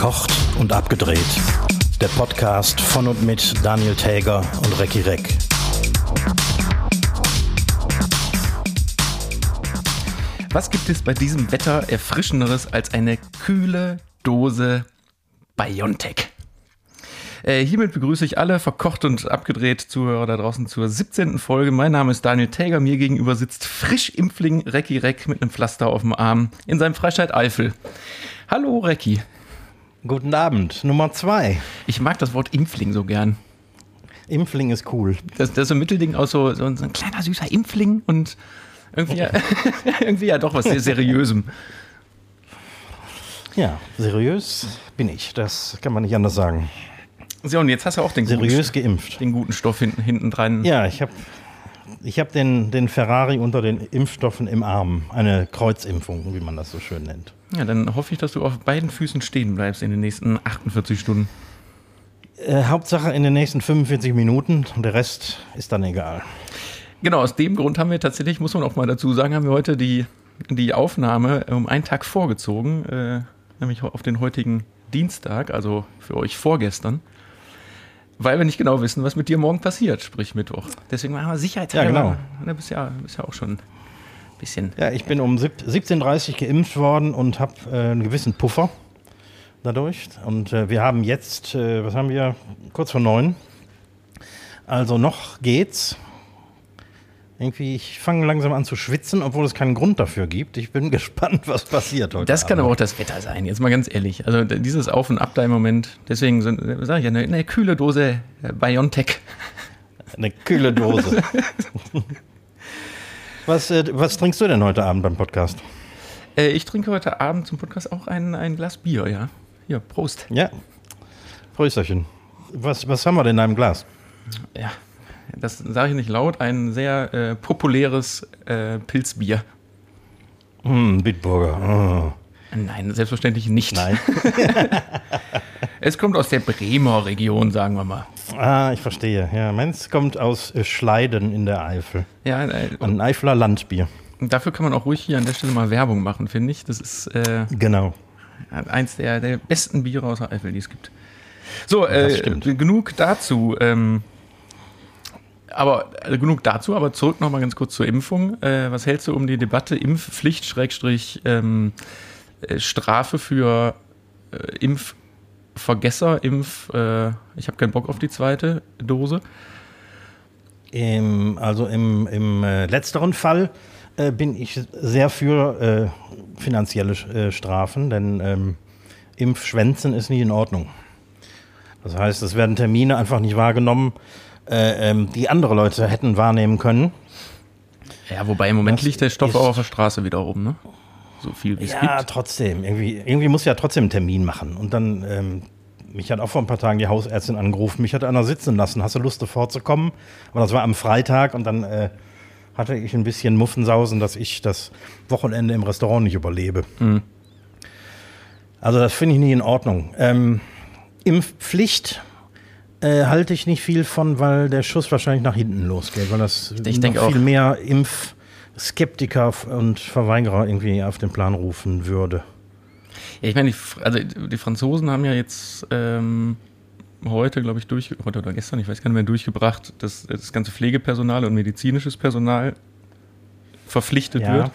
Verkocht und abgedreht. Der Podcast von und mit Daniel Täger und Recki Reck. Was gibt es bei diesem Wetter erfrischenderes als eine kühle Dose Biontech? Äh, hiermit begrüße ich alle verkocht und abgedreht Zuhörer da draußen zur 17. Folge. Mein Name ist Daniel Täger. Mir gegenüber sitzt frisch Impfling Recki Reck mit einem Pflaster auf dem Arm in seinem Freistaat Eifel. Hallo Recki. Guten Abend, Nummer zwei. Ich mag das Wort Impfling so gern. Impfling ist cool. Das, das ist so ein Mittelding aus so, so ein kleiner süßer Impfling und irgendwie, ja, irgendwie ja doch was sehr Seriösem. Ja, seriös bin ich. Das kann man nicht anders sagen. So, und jetzt hast du auch den Seriös guten, geimpft. Den guten Stoff hinten, hinten dran. Ja, ich habe ich hab den, den Ferrari unter den Impfstoffen im Arm. Eine Kreuzimpfung, wie man das so schön nennt. Ja, dann hoffe ich, dass du auf beiden Füßen stehen bleibst in den nächsten 48 Stunden. Äh, Hauptsache in den nächsten 45 Minuten und der Rest ist dann egal. Genau, aus dem Grund haben wir tatsächlich, muss man auch mal dazu sagen, haben wir heute die, die Aufnahme um einen Tag vorgezogen, äh, nämlich auf den heutigen Dienstag, also für euch vorgestern weil wir nicht genau wissen, was mit dir morgen passiert, sprich Mittwoch. Deswegen machen wir sicherheitshalber. Ja, genau. Du bist ja, bist ja auch schon bisschen. Ja, ich bin um 17.30 Uhr geimpft worden und habe äh, einen gewissen Puffer dadurch. Und äh, wir haben jetzt, äh, was haben wir, kurz vor neun. Also noch geht's. Irgendwie, ich fange langsam an zu schwitzen, obwohl es keinen Grund dafür gibt. Ich bin gespannt, was passiert heute. Das kann Abend. aber auch das Wetter sein, jetzt mal ganz ehrlich. Also dieses Auf und Ab da im Moment, deswegen sage ich eine, eine, kühle Dose äh, Biontech. Eine kühle Dose. was, äh, was trinkst du denn heute Abend beim Podcast? Äh, ich trinke heute Abend zum Podcast auch ein, ein Glas Bier, ja. Hier, Prost. Ja, Prösterchen. Was, was haben wir denn in einem Glas? Ja, das sage ich nicht laut, ein sehr äh, populäres äh, Pilzbier. Mm, Bitburger. Oh. Nein, selbstverständlich nicht. Nein. es kommt aus der Bremer Region, sagen wir mal. Ah, ich verstehe. Ja, meins kommt aus äh, Schleiden in der Eifel. Ja, äh, ein Eifler Landbier. Dafür kann man auch ruhig hier an der Stelle mal Werbung machen, finde ich. Das ist äh, genau eins der, der besten Biere aus der Eifel, die es gibt. So, äh, genug dazu. Ähm, aber also genug dazu, aber zurück nochmal ganz kurz zur Impfung. Äh, was hältst du um die Debatte Impfpflicht, Schrägstrich, ähm, äh, Strafe für äh, Impfvergesser, Impf, äh, ich habe keinen Bock auf die zweite Dose? Im, also im, im äh, letzteren Fall äh, bin ich sehr für finanzielle Strafen, denn ähm, Impfschwänzen ist nicht in Ordnung. Das heißt, es werden Termine einfach nicht wahrgenommen äh, ähm, die andere Leute hätten wahrnehmen können. Ja, wobei im Moment das liegt der Stoff auch auf der Straße wieder rum, ne? So viel wie es ja, gibt. Ja, trotzdem. Irgendwie, irgendwie muss ja trotzdem einen Termin machen. Und dann, ähm, mich hat auch vor ein paar Tagen die Hausärztin angerufen. Mich hat einer sitzen lassen. Hast du Lust, sofort zu kommen? Aber das war am Freitag und dann äh, hatte ich ein bisschen Muffensausen, dass ich das Wochenende im Restaurant nicht überlebe. Mhm. Also, das finde ich nicht in Ordnung. Ähm, Impfpflicht äh, halte ich nicht viel von, weil der Schuss wahrscheinlich nach hinten losgeht, weil das ich noch viel auch. mehr Impfskeptiker und Verweigerer irgendwie auf den Plan rufen würde. Ja, ich meine, die, also die Franzosen haben ja jetzt ähm, heute, glaube ich, durch, heute oder gestern, ich weiß gar nicht mehr, durchgebracht, dass das ganze Pflegepersonal und medizinisches Personal verpflichtet ja. wird.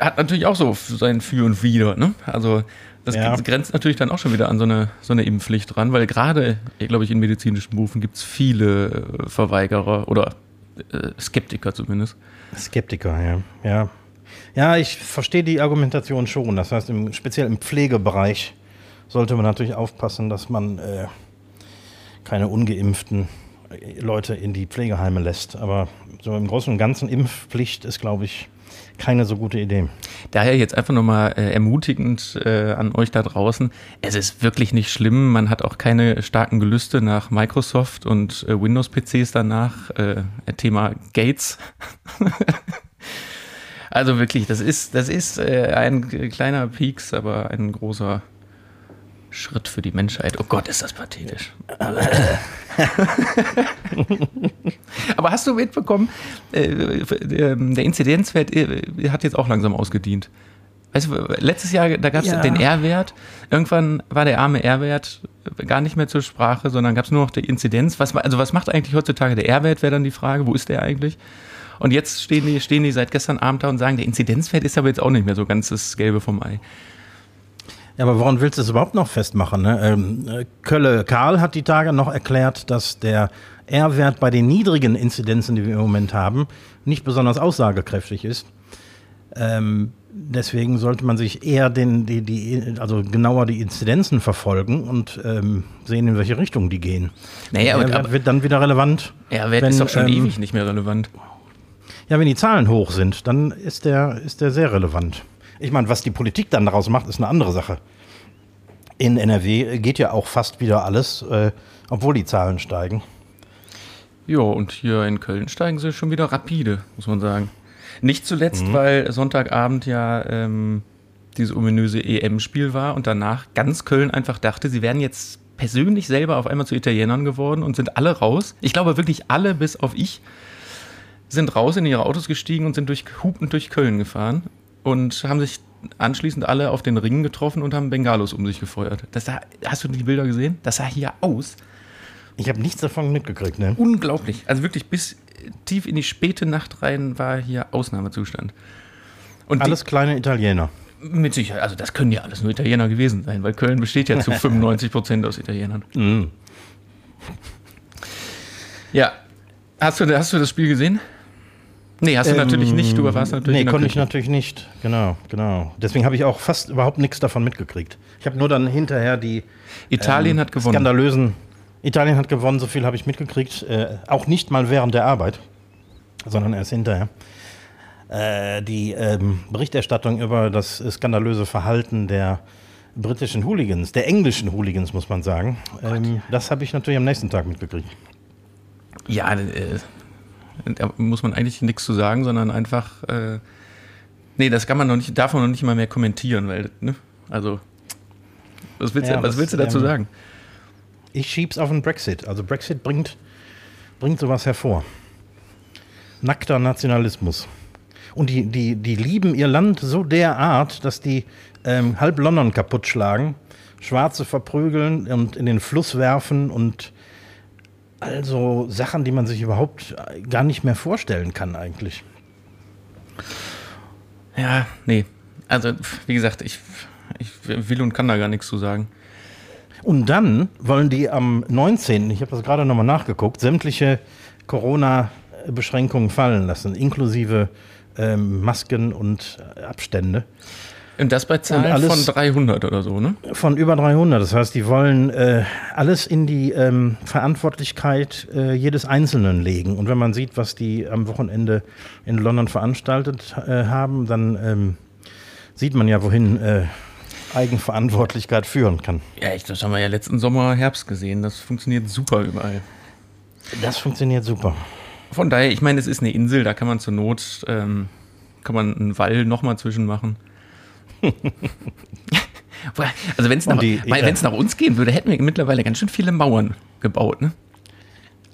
Hat natürlich auch so sein Für und Wider, ne? Also das ja. grenzt natürlich dann auch schon wieder an so eine, so eine Impfpflicht ran, weil gerade, glaube ich, in medizinischen Berufen gibt es viele äh, Verweigerer oder äh, Skeptiker zumindest. Skeptiker, ja. Ja, ja ich verstehe die Argumentation schon. Das heißt, im, speziell im Pflegebereich sollte man natürlich aufpassen, dass man äh, keine ungeimpften äh, Leute in die Pflegeheime lässt. Aber so im Großen und Ganzen Impfpflicht ist, glaube ich, keine so gute Idee. Daher jetzt einfach nochmal äh, ermutigend äh, an euch da draußen. Es ist wirklich nicht schlimm. Man hat auch keine starken Gelüste nach Microsoft und äh, Windows-PCs danach. Äh, Thema Gates. also wirklich, das ist, das ist äh, ein kleiner Peaks, aber ein großer Schritt für die Menschheit. Oh Gott, ist das pathetisch. Aber hast du mitbekommen, äh, der Inzidenzwert äh, hat jetzt auch langsam ausgedient. Weißt du, letztes Jahr, da gab es ja. den R-Wert. Irgendwann war der arme R-Wert gar nicht mehr zur Sprache, sondern gab es nur noch die Inzidenz. Was, also was macht eigentlich heutzutage der R-Wert, wäre dann die Frage. Wo ist der eigentlich? Und jetzt stehen die, stehen die seit gestern Abend da und sagen, der Inzidenzwert ist aber jetzt auch nicht mehr so ganz das Gelbe vom Ei. Ja, aber woran willst du es überhaupt noch festmachen? Ne? Ähm, Kölle Karl hat die Tage noch erklärt, dass der R-Wert bei den niedrigen Inzidenzen, die wir im Moment haben, nicht besonders aussagekräftig ist. Ähm, deswegen sollte man sich eher den, die, die, also genauer die Inzidenzen verfolgen und ähm, sehen, in welche Richtung die gehen. Naja, aber, aber wird dann wieder relevant. Ja, Wert ist doch schon ähm, ewig nicht mehr relevant. Ja, wenn die Zahlen hoch sind, dann ist der, ist der sehr relevant. Ich meine, was die Politik dann daraus macht, ist eine andere Sache. In NRW geht ja auch fast wieder alles, äh, obwohl die Zahlen steigen. Ja, und hier in Köln steigen sie schon wieder rapide, muss man sagen. Nicht zuletzt, mhm. weil Sonntagabend ja ähm, dieses ominöse EM-Spiel war und danach ganz Köln einfach dachte, sie wären jetzt persönlich selber auf einmal zu Italienern geworden und sind alle raus. Ich glaube wirklich alle, bis auf ich, sind raus in ihre Autos gestiegen und sind durch hupend durch Köln gefahren und haben sich anschließend alle auf den Ringen getroffen und haben Bengalos um sich gefeuert. Das sah, hast du die Bilder gesehen? Das sah hier aus. Ich habe nichts davon mitgekriegt, ne? Unglaublich. Also wirklich bis tief in die späte Nacht rein war hier Ausnahmezustand. Und alles die, kleine Italiener. Mit Sicherheit. Also das können ja alles nur Italiener gewesen sein, weil Köln besteht ja zu 95 Prozent aus Italienern. Mm. Ja. Hast du, hast du das Spiel gesehen? Nee, hast du ähm, natürlich nicht. Du warst natürlich. Nee, konnte ich natürlich nicht. Genau, genau. Deswegen habe ich auch fast überhaupt nichts davon mitgekriegt. Ich habe nur dann hinterher die Italien ähm, hat gewonnen. skandalösen Italien hat gewonnen, so viel habe ich mitgekriegt. Äh, auch nicht mal während der Arbeit, sondern erst hinterher. Äh, die ähm, Berichterstattung über das skandalöse Verhalten der britischen Hooligans, der englischen Hooligans, muss man sagen, oh ähm, das habe ich natürlich am nächsten Tag mitgekriegt. Ja, äh, da muss man eigentlich nichts zu sagen, sondern einfach, äh, nee, das kann man noch nicht, darf man noch nicht mal mehr kommentieren, weil, ne, also, was willst, ja, du, was, willst du dazu ähm, sagen? ich schieb's auf den Brexit. Also Brexit bringt, bringt sowas hervor. Nackter Nationalismus. Und die, die, die lieben ihr Land so derart, dass die ähm, halb London kaputt schlagen, Schwarze verprügeln und in den Fluss werfen und also Sachen, die man sich überhaupt gar nicht mehr vorstellen kann eigentlich. Ja, nee. Also, wie gesagt, ich, ich will und kann da gar nichts zu sagen. Und dann wollen die am 19., ich habe das gerade nochmal nachgeguckt, sämtliche Corona-Beschränkungen fallen lassen, inklusive ähm, Masken und Abstände. Und das bei Zahlen alles, von 300 oder so, ne? Von über 300. Das heißt, die wollen äh, alles in die ähm, Verantwortlichkeit äh, jedes Einzelnen legen. Und wenn man sieht, was die am Wochenende in London veranstaltet äh, haben, dann ähm, sieht man ja, wohin äh, Eigenverantwortlichkeit führen kann. Ja, das haben wir ja letzten Sommer, Herbst gesehen. Das funktioniert super überall. Das funktioniert super. Von daher, ich meine, es ist eine Insel, da kann man zur Not, ähm, kann man einen Wall nochmal zwischen machen. also wenn es nach, die, nach uns gehen würde, hätten wir mittlerweile ganz schön viele Mauern gebaut, ne?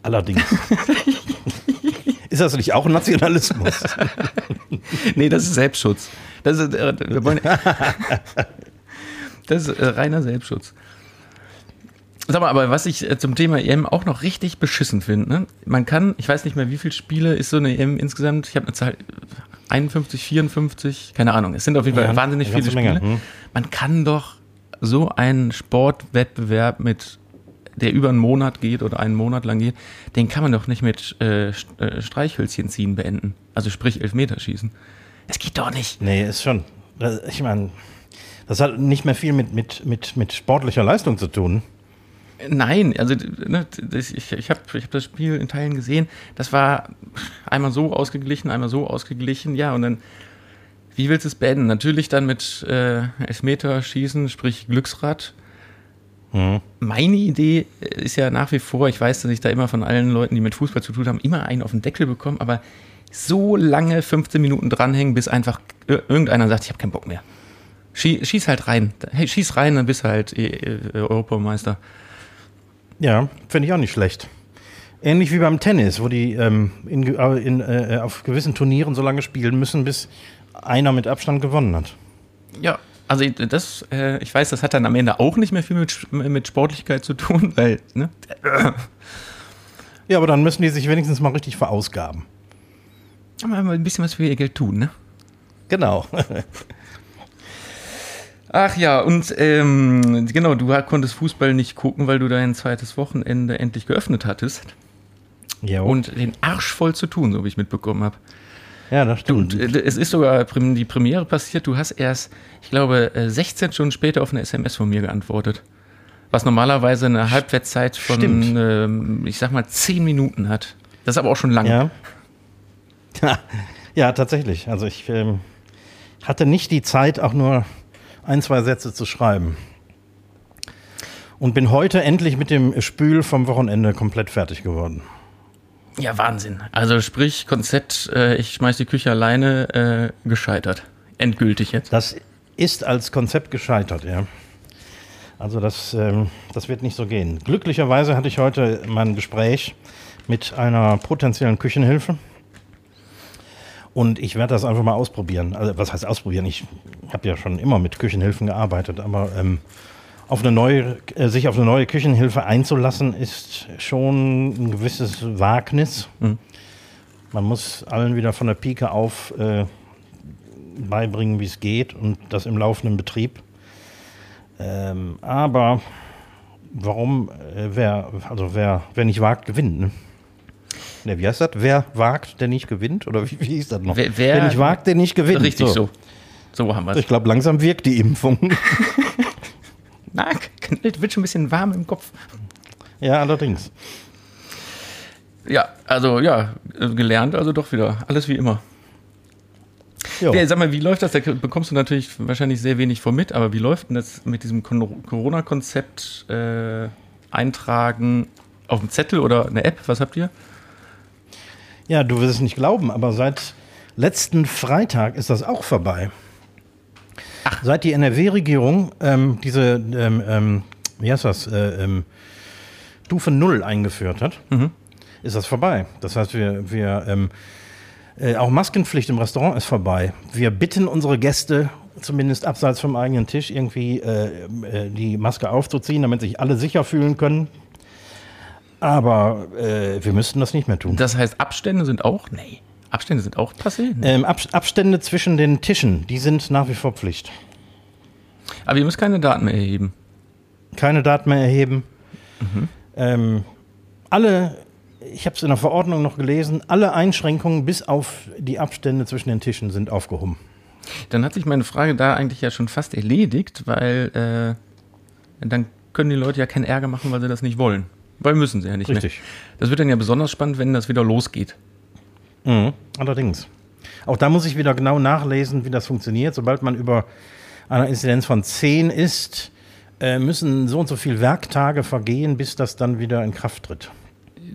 Allerdings. ist das nicht auch Nationalismus? nee, das ist Selbstschutz. Das ist, äh, Das ist äh, reiner Selbstschutz. Sag mal, aber was ich äh, zum Thema EM auch noch richtig beschissen finde, ne? man kann, ich weiß nicht mehr, wie viele Spiele ist so eine EM insgesamt, ich habe eine Zahl, 51, 54, keine Ahnung, es sind auf jeden Fall ja, wahnsinnig viele Spiele. Hm. Man kann doch so einen Sportwettbewerb mit, der über einen Monat geht oder einen Monat lang geht, den kann man doch nicht mit äh, äh Streichhölzchen ziehen beenden. Also sprich Elfmeterschießen. Es geht doch nicht. Nee, ist schon. Ich meine, das hat nicht mehr viel mit, mit, mit, mit sportlicher Leistung zu tun. Nein, also ne, das, ich, ich habe ich hab das Spiel in Teilen gesehen. Das war einmal so ausgeglichen, einmal so ausgeglichen. Ja, und dann, wie willst du es beenden? Natürlich dann mit äh, Elfmeterschießen, sprich Glücksrad. Mhm. Meine Idee ist ja nach wie vor, ich weiß, dass ich da immer von allen Leuten, die mit Fußball zu tun haben, immer einen auf den Deckel bekomme, aber so lange 15 Minuten dranhängen, bis einfach irgendeiner sagt, ich habe keinen Bock mehr. Schieß, schieß halt rein. Hey, schieß rein, dann bist du halt äh, äh, Europameister. Ja, finde ich auch nicht schlecht. Ähnlich wie beim Tennis, wo die ähm, in, in, äh, auf gewissen Turnieren so lange spielen müssen, bis einer mit Abstand gewonnen hat. Ja, also das, äh, ich weiß, das hat dann am Ende auch nicht mehr viel mit, mit Sportlichkeit zu tun, weil, ne? Ja, aber dann müssen die sich wenigstens mal richtig verausgaben. Aber ein bisschen was für ihr Geld tun, ne? Genau. Ach ja, und ähm, genau, du konntest Fußball nicht gucken, weil du dein zweites Wochenende endlich geöffnet hattest. Ja. Und den Arsch voll zu tun, so wie ich mitbekommen habe. Ja, das stimmt. Du, äh, es ist sogar die Premiere passiert. Du hast erst, ich glaube, 16 äh, Stunden später auf eine SMS von mir geantwortet. Was normalerweise eine Halbwertszeit von, ähm, ich sag mal, 10 Minuten hat. Das ist aber auch schon lange. Ja, ja, ja tatsächlich. Also ich ähm, hatte nicht die Zeit, auch nur ein, zwei Sätze zu schreiben. Und bin heute endlich mit dem Spül vom Wochenende komplett fertig geworden. Ja, Wahnsinn. Also sprich, Konzept, äh, ich schmeiß die Küche alleine, äh, gescheitert. Endgültig jetzt. Das ist als Konzept gescheitert, ja. Also das, ähm, das wird nicht so gehen. Glücklicherweise hatte ich heute mein Gespräch mit einer potenziellen Küchenhilfe. Und ich werde das einfach mal ausprobieren. Also, was heißt ausprobieren? Ich habe ja schon immer mit Küchenhilfen gearbeitet, aber ähm, auf eine neue, äh, sich auf eine neue Küchenhilfe einzulassen, ist schon ein gewisses Wagnis. Mhm. Man muss allen wieder von der Pike auf äh, beibringen, wie es geht und das im laufenden Betrieb. Ähm, aber warum, äh, wer, also wer, wer nicht wagt, gewinnt. Ne? Ne, wie heißt das? Wer wagt, der nicht gewinnt? Oder wie, wie hieß das noch? Wer, wer, wer nicht wagt, der nicht gewinnt. Richtig so. So, so haben wir es. Ich glaube, langsam wirkt die Impfung. Na, knallt, wird schon ein bisschen warm im Kopf. Ja, allerdings. Ja, also ja, gelernt, also doch wieder. Alles wie immer. Ja, sag mal, wie läuft das? Da bekommst du natürlich wahrscheinlich sehr wenig vor mit, aber wie läuft denn das mit diesem Corona-Konzept äh, eintragen auf dem Zettel oder eine App? Was habt ihr? Ja, du wirst es nicht glauben, aber seit letzten Freitag ist das auch vorbei. Ach. Seit die NRW-Regierung ähm, diese, ähm, ähm, wie heißt das, äh, ähm, Stufe Null eingeführt hat, mhm. ist das vorbei. Das heißt, wir, wir ähm, äh, auch Maskenpflicht im Restaurant ist vorbei. Wir bitten unsere Gäste, zumindest abseits vom eigenen Tisch, irgendwie äh, äh, die Maske aufzuziehen, damit sich alle sicher fühlen können. Aber äh, wir müssten das nicht mehr tun. Das heißt, Abstände sind auch? Nee. Abstände sind auch passé? Nee. Ähm, Ab Abstände zwischen den Tischen, die sind nach wie vor Pflicht. Aber ihr müsst keine Daten mehr erheben. Keine Daten mehr erheben. Mhm. Ähm, alle, ich habe es in der Verordnung noch gelesen, alle Einschränkungen bis auf die Abstände zwischen den Tischen sind aufgehoben. Dann hat sich meine Frage da eigentlich ja schon fast erledigt, weil äh, dann können die Leute ja keinen Ärger machen, weil sie das nicht wollen. Weil müssen sie ja nicht Richtig. Mehr. Das wird dann ja besonders spannend, wenn das wieder losgeht. Mhm, allerdings. Auch da muss ich wieder genau nachlesen, wie das funktioniert. Sobald man über einer Inzidenz von 10 ist, äh, müssen so und so viele Werktage vergehen, bis das dann wieder in Kraft tritt.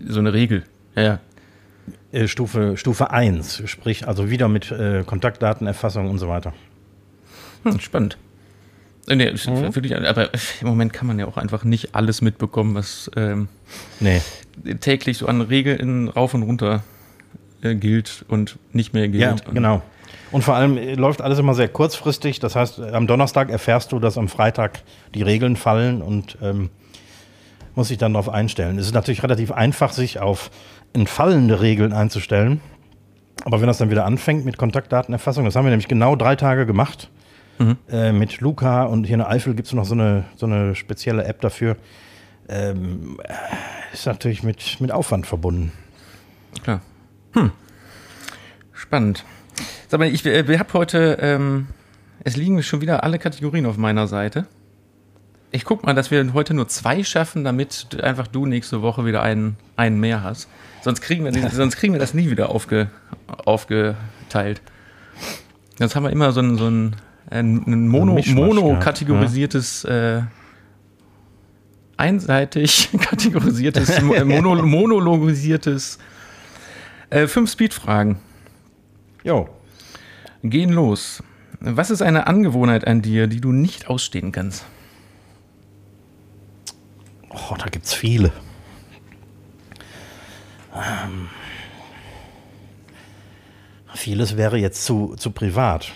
So eine Regel, ja. Äh, Stufe, Stufe 1, sprich also wieder mit äh, Kontaktdatenerfassung und so weiter. Hm, spannend. Äh, nee, mhm. wirklich, aber im Moment kann man ja auch einfach nicht alles mitbekommen, was ähm, nee. täglich so an Regeln rauf und runter äh, gilt und nicht mehr gilt. Ja, genau. Und vor allem äh, läuft alles immer sehr kurzfristig. Das heißt, am Donnerstag erfährst du, dass am Freitag die Regeln fallen und ähm, muss sich dann darauf einstellen. Es ist natürlich relativ einfach, sich auf entfallende Regeln einzustellen. Aber wenn das dann wieder anfängt mit Kontaktdatenerfassung, das haben wir nämlich genau drei Tage gemacht. Mhm. Äh, mit Luca und hier in der Eifel gibt es noch so eine, so eine spezielle App dafür. Ähm, ist natürlich mit, mit Aufwand verbunden. Klar. Hm. Spannend. Sag mal, ich, ich habe heute, ähm, es liegen schon wieder alle Kategorien auf meiner Seite. Ich guck mal, dass wir heute nur zwei schaffen, damit einfach du nächste Woche wieder einen, einen mehr hast. Sonst kriegen wir, sonst kriegen wir das nie wieder aufge, aufgeteilt. Sonst haben wir immer so ein, so ein, ein Mono, Mono kategorisiertes, äh, einseitig kategorisiertes, mono, monologisiertes äh, fünf Speedfragen. Jo. Gehen los. Was ist eine Angewohnheit an dir, die du nicht ausstehen kannst? Oh, da gibt's viele. Ähm, vieles wäre jetzt zu, zu privat.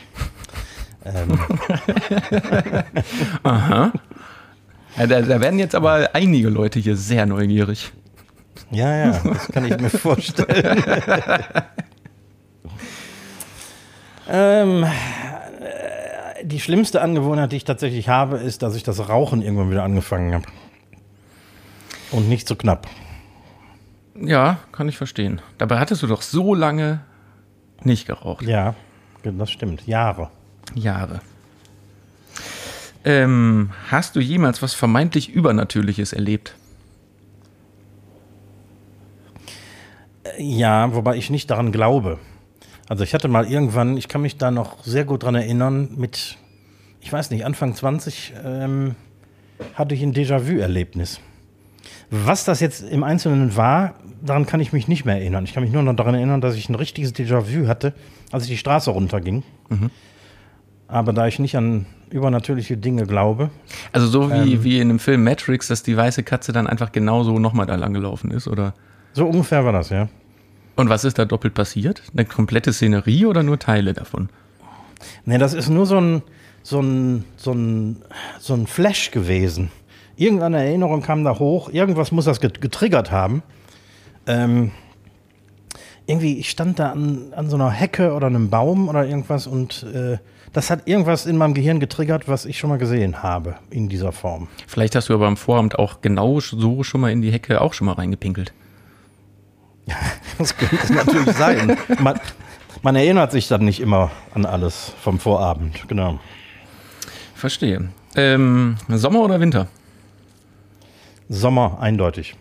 Ähm. Aha. Ja, da, da, werden jetzt aber einige Leute hier sehr neugierig. Ja, ja, das kann ich mir vorstellen. ähm, die schlimmste Angewohnheit, die ich tatsächlich habe, ist, dass ich das Rauchen irgendwann wieder angefangen habe. Und nicht so knapp. Ja, kann ich verstehen. Dabei hattest du doch so lange nicht geraucht. Ja, das stimmt. Jahre. Jahre. Ähm, hast du jemals was vermeintlich Übernatürliches erlebt? Ja, wobei ich nicht daran glaube. Also ich hatte mal irgendwann, ich kann mich da noch sehr gut dran erinnern, mit, ich weiß nicht, Anfang 20 ähm, hatte ich ein Déjà-vu-Erlebnis. Was das jetzt im Einzelnen war, daran kann ich mich nicht mehr erinnern. Ich kann mich nur noch daran erinnern, dass ich ein richtiges Déjà-vu hatte, als ich die Straße runterging. Mhm. Aber da ich nicht an übernatürliche Dinge glaube. Also so wie, ähm, wie in dem Film Matrix, dass die weiße Katze dann einfach genauso nochmal da lang gelaufen ist, oder? So ungefähr war das, ja. Und was ist da doppelt passiert? Eine komplette Szenerie oder nur Teile davon? Nee, das ist nur so ein, so ein, so ein, so ein Flash gewesen. Irgendeine Erinnerung kam da hoch, irgendwas muss das getriggert haben. Ähm, irgendwie, ich stand da an, an so einer Hecke oder einem Baum oder irgendwas und äh, das hat irgendwas in meinem Gehirn getriggert, was ich schon mal gesehen habe in dieser Form. Vielleicht hast du aber am Vorabend auch genau so schon mal in die Hecke auch schon mal reingepinkelt. das könnte natürlich sein. Man, man, erinnert sich dann nicht immer an alles vom Vorabend, genau. Verstehe. Ähm, Sommer oder Winter? Sommer, eindeutig.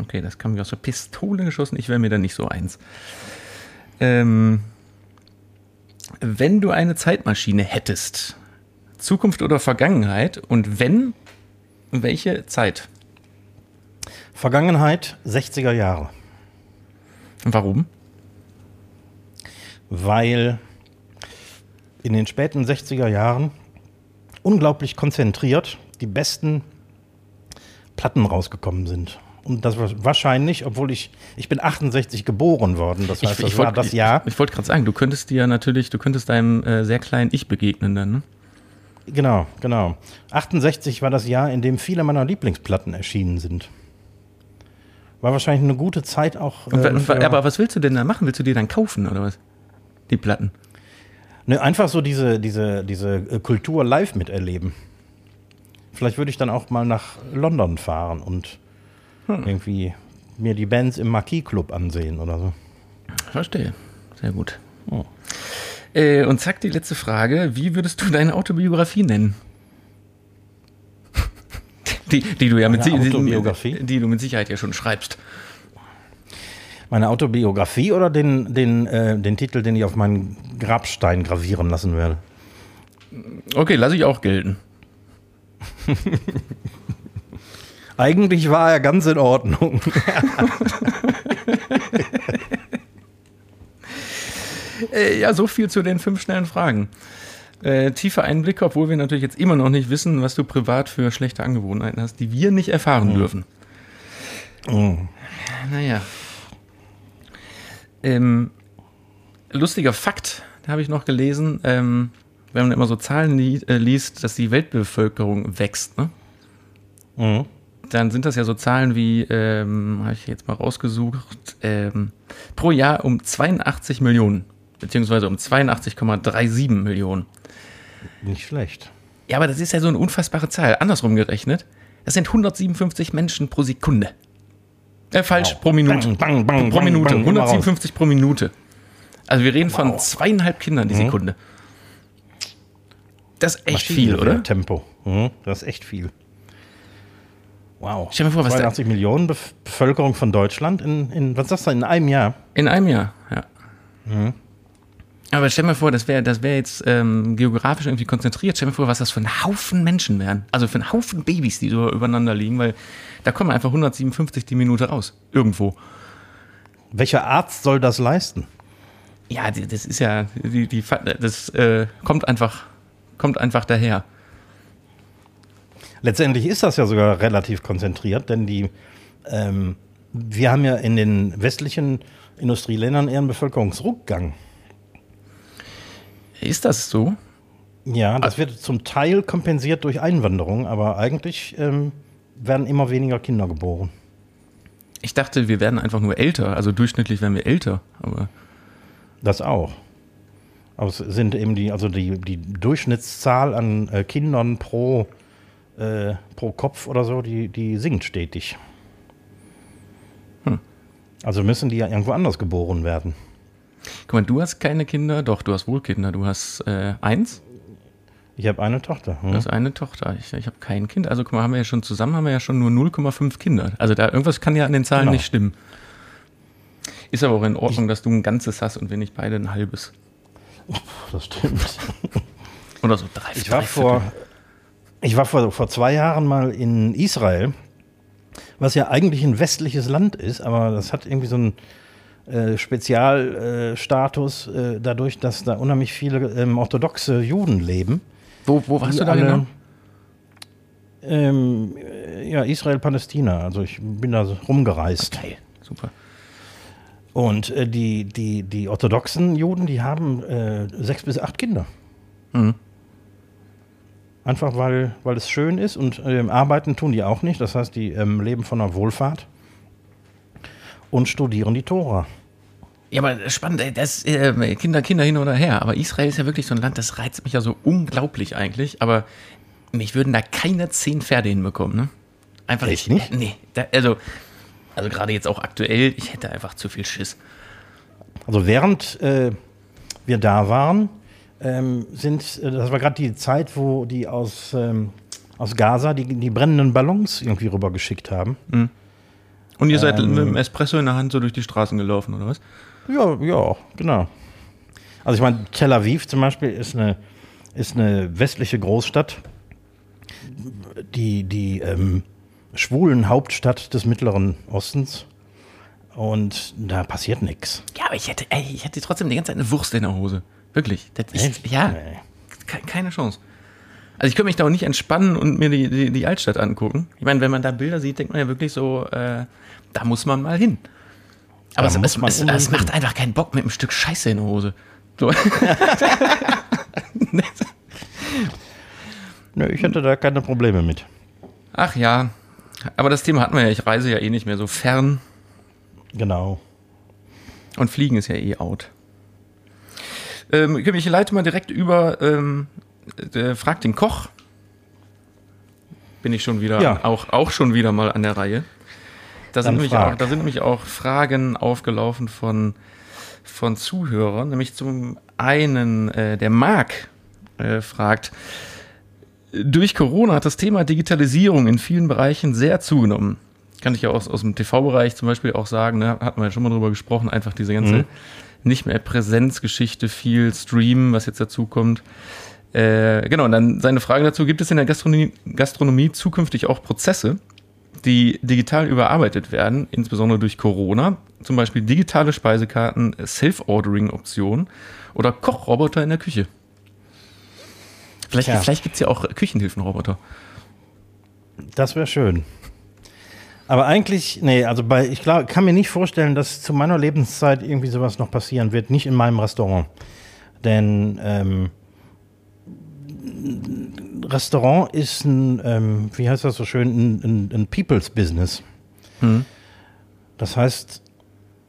Okay, das kam mir aus der Pistole geschossen. Ich wäre mir da nicht so eins. Ähm, wenn du eine Zeitmaschine hättest, Zukunft oder Vergangenheit und wenn, welche Zeit? Vergangenheit 60er Jahre. Warum? Weil in den späten 60er Jahren unglaublich konzentriert die besten Platten rausgekommen sind. Und das war wahrscheinlich, obwohl ich, ich bin 68 geboren worden, das heißt, ich, das ich war wollt, das Jahr. Ich, ich wollte gerade sagen, du könntest dir natürlich, du könntest deinem äh, sehr kleinen Ich begegnen dann, ne? Genau, genau. 68 war das Jahr, in dem viele meiner Lieblingsplatten erschienen sind. War wahrscheinlich eine gute Zeit auch. Ähm, aber was willst du denn da machen? Willst du dir dann kaufen oder was? Die Platten? Ne, einfach so diese, diese, diese äh, Kultur live miterleben. Vielleicht würde ich dann auch mal nach London fahren und hm. irgendwie mir die Bands im Marquis Club ansehen oder so. Verstehe. Sehr gut. Oh. Äh, und zack, die letzte Frage. Wie würdest du deine Autobiografie nennen? Die, die du ja mit, die, die du mit Sicherheit ja schon schreibst. Meine Autobiografie oder den, den, äh, den Titel, den ich auf meinen Grabstein gravieren lassen werde? Okay, lasse ich auch gelten. Eigentlich war er ganz in Ordnung. Äh, ja, so viel zu den fünf schnellen Fragen äh, tiefe Einblicke, obwohl wir natürlich jetzt immer noch nicht wissen, was du privat für schlechte Angewohnheiten hast, die wir nicht erfahren mhm. dürfen. Mhm. Naja. Ähm, lustiger Fakt, da habe ich noch gelesen, ähm, wenn man immer so Zahlen li äh, liest, dass die Weltbevölkerung wächst, ne? Mhm. Dann sind das ja so Zahlen wie, ähm, habe ich jetzt mal rausgesucht, ähm, pro Jahr um 82 Millionen, beziehungsweise um 82,37 Millionen. Nicht schlecht. Ja, aber das ist ja so eine unfassbare Zahl. Andersrum gerechnet, das sind 157 Menschen pro Sekunde. Äh, falsch, wow. pro Minute. Bang, bang, bang, pro Minute. 157 pro Minute. Also wir reden wow. von zweieinhalb Kindern die mhm. Sekunde. Das ist echt viel, oder? Tempo. Mhm. Das ist echt viel. Wow. Stell dir vor, was 82 da Millionen Bevölkerung von Deutschland in, in, was sagst du, in einem Jahr? In einem Jahr, ja. Mhm. Aber stell mir vor, das wäre das wär jetzt ähm, geografisch irgendwie konzentriert. Stell mir vor, was das für ein Haufen Menschen wären. Also für einen Haufen Babys, die so übereinander liegen, weil da kommen einfach 157 die Minute raus. Irgendwo. Welcher Arzt soll das leisten? Ja, das ist ja, die, die, das äh, kommt, einfach, kommt einfach daher. Letztendlich ist das ja sogar relativ konzentriert, denn die, ähm, wir haben ja in den westlichen Industrieländern eher einen Bevölkerungsrückgang. Ist das so? Ja, das wird zum Teil kompensiert durch Einwanderung, aber eigentlich ähm, werden immer weniger Kinder geboren. Ich dachte, wir werden einfach nur älter, also durchschnittlich werden wir älter, aber. Das auch. Aber es sind eben die, also die, die Durchschnittszahl an äh, Kindern pro, äh, pro Kopf oder so, die, die sinkt stetig. Hm. Also müssen die ja irgendwo anders geboren werden. Guck mal, du hast keine Kinder, doch, du hast wohl Kinder. Du hast äh, eins? Ich habe eine Tochter. Hm? Du hast eine Tochter. Ich, ich habe kein Kind. Also guck mal, haben wir ja schon zusammen, haben wir ja schon nur 0,5 Kinder. Also da irgendwas kann ja an den Zahlen genau. nicht stimmen. Ist aber auch in Ordnung, ich, dass du ein ganzes hast und wir nicht beide ein halbes. Das stimmt. Oder so drei, ich war vor, Ich war vor, vor zwei Jahren mal in Israel, was ja eigentlich ein westliches Land ist, aber das hat irgendwie so einen äh, Spezialstatus äh, äh, dadurch, dass da unheimlich viele ähm, orthodoxe Juden leben. Wo, wo warst du da genau? Ähm, ja, Israel-Palästina. Also ich bin da rumgereist. Okay, super. Und äh, die, die, die orthodoxen Juden, die haben äh, sechs bis acht Kinder. Mhm. Einfach weil, weil es schön ist und ähm, arbeiten tun die auch nicht. Das heißt, die ähm, leben von der Wohlfahrt und studieren die Tora. Ja, aber spannend, das äh, Kinder, Kinder hin oder her. Aber Israel ist ja wirklich so ein Land, das reizt mich ja so unglaublich eigentlich. Aber mich würden da keine zehn Pferde hinbekommen, ne? Einfach Echt nicht? Äh, nee, da, also also gerade jetzt auch aktuell, ich hätte einfach zu viel Schiss. Also während äh, wir da waren, ähm, sind, äh, das war gerade die Zeit, wo die aus, ähm, aus Gaza die, die brennenden Ballons irgendwie rübergeschickt haben. Mhm. Und ihr seid ähm, mit dem Espresso in der Hand so durch die Straßen gelaufen, oder was? Ja, ja, genau. Also ich meine, Tel Aviv zum Beispiel ist eine, ist eine westliche Großstadt, die, die ähm, schwulen Hauptstadt des Mittleren Ostens. Und da passiert nichts. Ja, aber ich hätte, ey, ich hätte trotzdem die ganze Zeit eine Wurst in der Hose. Wirklich. Das ist, ja, keine Chance. Also ich könnte mich da auch nicht entspannen und mir die, die, die, Altstadt angucken. Ich meine, wenn man da Bilder sieht, denkt man ja wirklich so, äh, da muss man mal hin. Aber es, es, es, es, macht einfach keinen Bock mit einem Stück Scheiße in der Hose. So. Nö, ich hätte da keine Probleme mit. Ach ja, aber das Thema hatten wir ja, ich reise ja eh nicht mehr so fern. Genau. Und Fliegen ist ja eh out. Ähm, ich leite mal direkt über, ähm, äh, frag den Koch. Bin ich schon wieder, ja. auch, auch schon wieder mal an der Reihe. Da sind, nämlich auch, da sind nämlich auch Fragen aufgelaufen von, von Zuhörern. Nämlich zum einen, äh, der Marc äh, fragt, durch Corona hat das Thema Digitalisierung in vielen Bereichen sehr zugenommen. Kann ich ja aus, aus dem TV-Bereich zum Beispiel auch sagen, ne, hatten wir ja schon mal drüber gesprochen, einfach diese ganze mhm. Nicht mehr Präsenzgeschichte, viel Stream, was jetzt dazu kommt. Äh, genau, und dann seine Frage dazu, gibt es in der Gastronomie, Gastronomie zukünftig auch Prozesse, die digital überarbeitet werden, insbesondere durch Corona, zum Beispiel digitale Speisekarten, Self-Ordering-Optionen oder Kochroboter in der Küche? Vielleicht, vielleicht gibt es ja auch Küchenhilfenroboter. Das wäre schön. Aber eigentlich, nee, also bei, ich glaub, kann mir nicht vorstellen, dass zu meiner Lebenszeit irgendwie sowas noch passieren wird. Nicht in meinem Restaurant. Denn ähm, Restaurant ist ein, ähm, wie heißt das so schön, ein, ein, ein People's Business. Hm. Das heißt,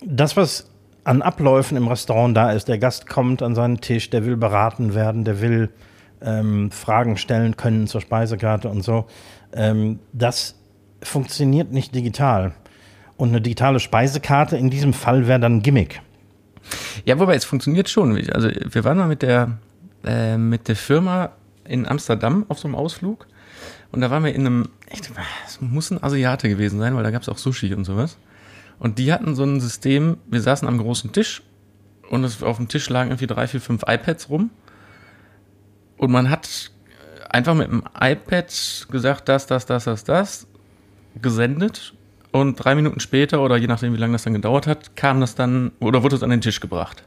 das, was an Abläufen im Restaurant da ist, der Gast kommt an seinen Tisch, der will beraten werden, der will ähm, Fragen stellen können zur Speisekarte und so. Ähm, das funktioniert nicht digital. Und eine digitale Speisekarte in diesem Fall wäre dann ein Gimmick. Ja, wobei es funktioniert schon. Also wir waren mal mit der, äh, mit der Firma in Amsterdam auf so einem Ausflug und da waren wir in einem, es muss ein Asiate gewesen sein, weil da gab es auch Sushi und sowas. Und die hatten so ein System, wir saßen am großen Tisch und es, auf dem Tisch lagen irgendwie drei, vier, fünf iPads rum und man hat einfach mit dem iPad gesagt, das, das, das, das, das, gesendet. Und drei Minuten später, oder je nachdem, wie lange das dann gedauert hat, kam das dann, oder wurde es an den Tisch gebracht.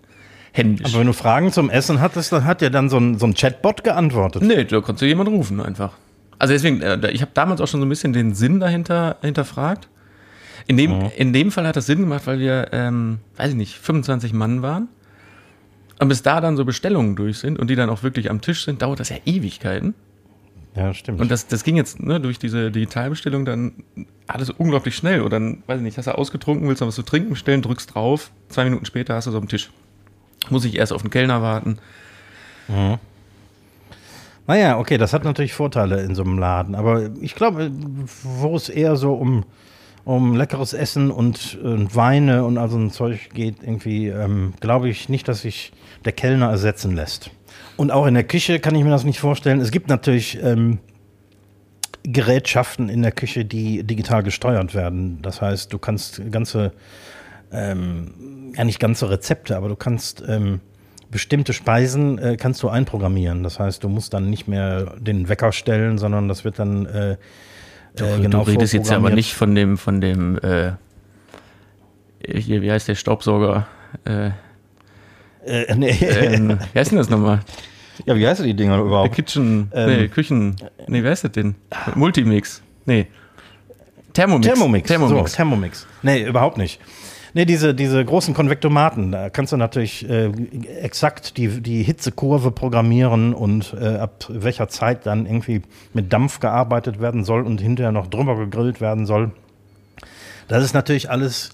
Händisch. Aber wenn du Fragen zum Essen hattest, dann hat ja dann so ein, so ein Chatbot geantwortet. Nee, da konntest du jemand rufen einfach. Also deswegen, äh, ich habe damals auch schon so ein bisschen den Sinn dahinter hinterfragt. In dem, mhm. in dem Fall hat das Sinn gemacht, weil wir, ähm, weiß ich nicht, 25 Mann waren. Und bis da dann so Bestellungen durch sind und die dann auch wirklich am Tisch sind, dauert das ja Ewigkeiten. Ja, stimmt. Und das, das ging jetzt ne, durch diese Digitalbestellung dann alles unglaublich schnell. Und dann, weiß ich nicht, hast du ausgetrunken, willst du was zu trinken bestellen, drückst drauf, zwei Minuten später hast du es auf dem Tisch. Muss ich erst auf den Kellner warten. Mhm. Naja, okay, das hat natürlich Vorteile in so einem Laden. Aber ich glaube, wo es eher so um, um leckeres Essen und, und Weine und all so ein Zeug geht, irgendwie, ähm, glaube ich nicht, dass sich der Kellner ersetzen lässt. Und auch in der Küche kann ich mir das nicht vorstellen. Es gibt natürlich ähm, Gerätschaften in der Küche, die digital gesteuert werden. Das heißt, du kannst ganze, ähm, ja nicht ganze Rezepte, aber du kannst ähm, bestimmte Speisen äh, kannst du einprogrammieren. Das heißt, du musst dann nicht mehr den Wecker stellen, sondern das wird dann äh, du, äh, genau Du redest jetzt aber nicht von dem, von dem, äh, hier, wie heißt der Staubsauger? Äh, äh, nee. Ähm, wie heißt denn das nochmal? Ja, wie heißen die Dinger überhaupt? Kitchen, ähm, nee, Küchen, nee, wie heißt das denn? Multimix, nee. Thermomix. Thermomix. Thermomix. So, Thermomix. Nee, überhaupt nicht. Nee, diese, diese großen Konvektomaten, da kannst du natürlich äh, exakt die, die Hitzekurve programmieren und äh, ab welcher Zeit dann irgendwie mit Dampf gearbeitet werden soll und hinterher noch drüber gegrillt werden soll. Das ist natürlich alles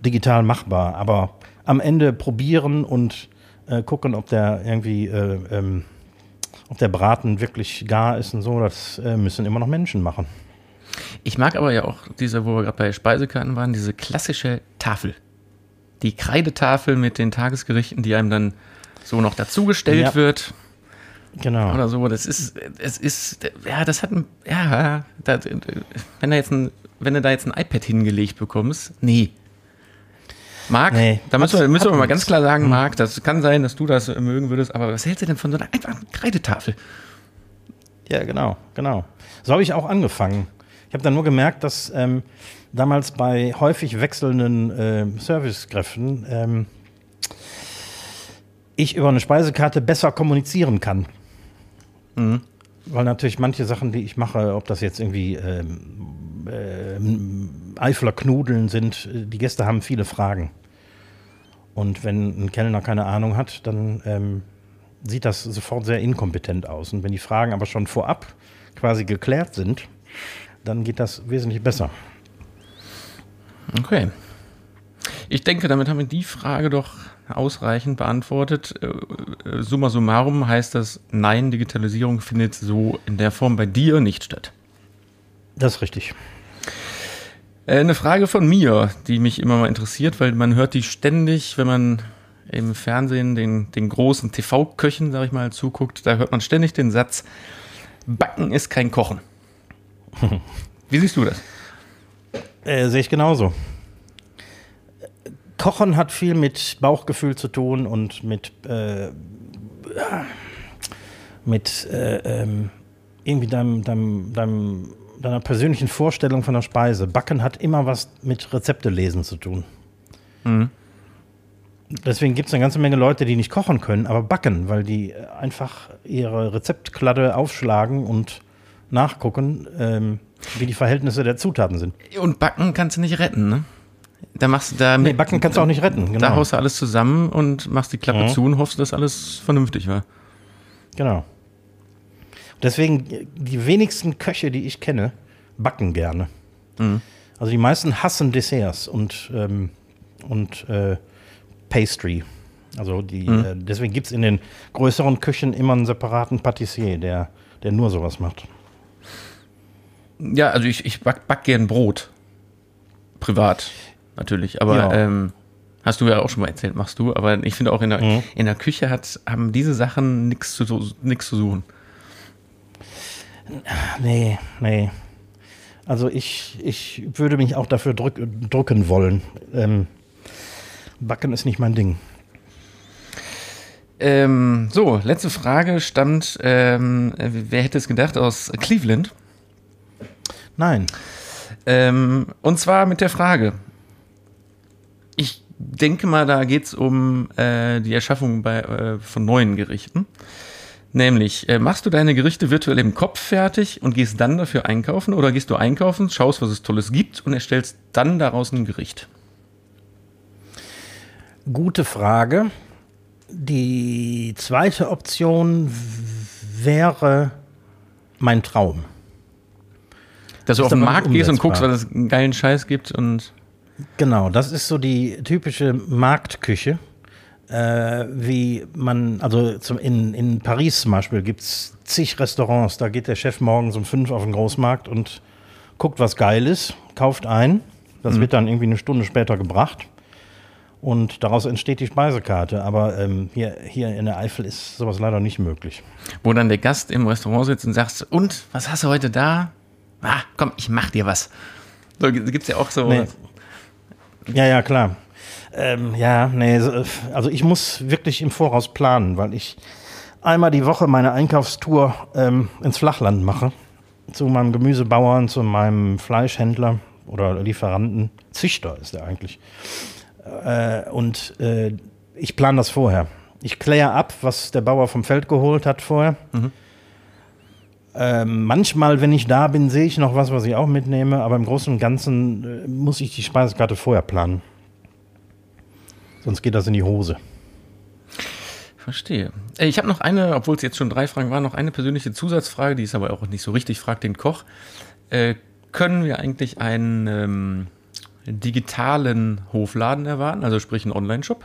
digital machbar, aber am Ende probieren und äh, gucken, ob der irgendwie, äh, ähm, ob der Braten wirklich gar ist und so, das äh, müssen immer noch Menschen machen. Ich mag aber ja auch diese, wo wir gerade bei Speisekarten waren, diese klassische Tafel. Die Kreidetafel mit den Tagesgerichten, die einem dann so noch dazugestellt ja. wird. Genau. Oder so. Das ist, es ist, ja, das hat ein, ja, da, wenn, da jetzt ein, wenn du da jetzt ein iPad hingelegt bekommst, nee, Marc, nee, da müssen wir, müssen wir mal ganz klar sagen, hm. Marc, das kann sein, dass du das mögen würdest, aber was hältst du denn von so einer einfachen Kreidetafel? Ja, genau, genau. So habe ich auch angefangen. Ich habe dann nur gemerkt, dass ähm, damals bei häufig wechselnden äh, Servicekräften ähm, ich über eine Speisekarte besser kommunizieren kann. Mhm. Weil natürlich manche Sachen, die ich mache, ob das jetzt irgendwie ähm, äh, Eifler Knudeln sind, äh, die Gäste haben viele Fragen. Und wenn ein Kellner keine Ahnung hat, dann ähm, sieht das sofort sehr inkompetent aus. Und wenn die Fragen aber schon vorab quasi geklärt sind, dann geht das wesentlich besser. Okay. Ich denke, damit haben wir die Frage doch ausreichend beantwortet. Äh, äh, summa summarum heißt das, nein, Digitalisierung findet so in der Form bei dir nicht statt. Das ist richtig. Äh, eine Frage von mir, die mich immer mal interessiert, weil man hört die ständig, wenn man im Fernsehen den, den großen TV-Köchen, sag ich mal, zuguckt, da hört man ständig den Satz, Backen ist kein Kochen. Wie siehst du das? Äh, sehe ich genauso. Kochen hat viel mit Bauchgefühl zu tun und mit, äh, mit äh, ähm, irgendwie deinem, deinem, deinem deiner persönlichen Vorstellung von der Speise. Backen hat immer was mit Rezepte lesen zu tun. Mhm. Deswegen gibt es eine ganze Menge Leute, die nicht kochen können, aber backen, weil die einfach ihre Rezeptkladde aufschlagen und nachgucken, ähm, wie die Verhältnisse der Zutaten sind. Und backen kannst du nicht retten, ne? Da machst du da nee, backen kannst du auch nicht retten. Genau. Da haust du alles zusammen und machst die Klappe mhm. zu und hoffst, dass alles vernünftig war. Genau. Deswegen, die wenigsten Köche, die ich kenne, backen gerne. Mhm. Also die meisten hassen Desserts und, ähm, und äh, Pastry. Also die, mhm. äh, deswegen gibt es in den größeren Küchen immer einen separaten Patissier, der, der nur sowas macht. Ja, also ich, ich back, back gern Brot. Privat, natürlich. Aber ja. ähm, hast du ja auch schon mal erzählt, machst du. Aber ich finde auch in der, mhm. in der Küche hat, haben diese Sachen nichts zu, nix zu suchen. Nee, nee. Also ich, ich würde mich auch dafür drück, drücken wollen. Ähm, Backen ist nicht mein Ding. Ähm, so, letzte Frage stammt, ähm, wer hätte es gedacht, aus Cleveland? Nein. Ähm, und zwar mit der Frage, ich denke mal, da geht es um äh, die Erschaffung bei, äh, von neuen Gerichten. Nämlich, äh, machst du deine Gerichte virtuell im Kopf fertig und gehst dann dafür einkaufen oder gehst du einkaufen, schaust, was es Tolles gibt und erstellst dann daraus ein Gericht? Gute Frage. die zweite Option wäre mein Traum. Dass du auf den Markt gehst und guckst, weil es einen geilen Scheiß gibt und. Genau, das ist so die typische Marktküche. Äh, wie man, also zum, in, in Paris zum Beispiel gibt es zig Restaurants, da geht der Chef morgens um fünf auf den Großmarkt und guckt, was geil ist, kauft ein. Das mhm. wird dann irgendwie eine Stunde später gebracht. Und daraus entsteht die Speisekarte. Aber ähm, hier, hier in der Eifel ist sowas leider nicht möglich. Wo dann der Gast im Restaurant sitzt und sagt, und, was hast du heute da? Ah, komm, ich mach dir was. So gibt es ja auch so. Nee. Ja, ja, klar. Ähm, ja, nee, also ich muss wirklich im Voraus planen, weil ich einmal die Woche meine Einkaufstour ähm, ins Flachland mache. Zu meinem Gemüsebauern, zu meinem Fleischhändler oder Lieferanten. Züchter ist er eigentlich. Äh, und äh, ich plane das vorher. Ich kläre ab, was der Bauer vom Feld geholt hat vorher. Mhm. Äh, manchmal, wenn ich da bin, sehe ich noch was, was ich auch mitnehme, aber im Großen und Ganzen äh, muss ich die Speisekarte vorher planen. Sonst geht das in die Hose. Verstehe. Äh, ich habe noch eine, obwohl es jetzt schon drei Fragen waren, noch eine persönliche Zusatzfrage, die ist aber auch nicht so richtig. Frag den Koch. Äh, können wir eigentlich einen ähm, digitalen Hofladen erwarten, also sprich einen Online-Shop?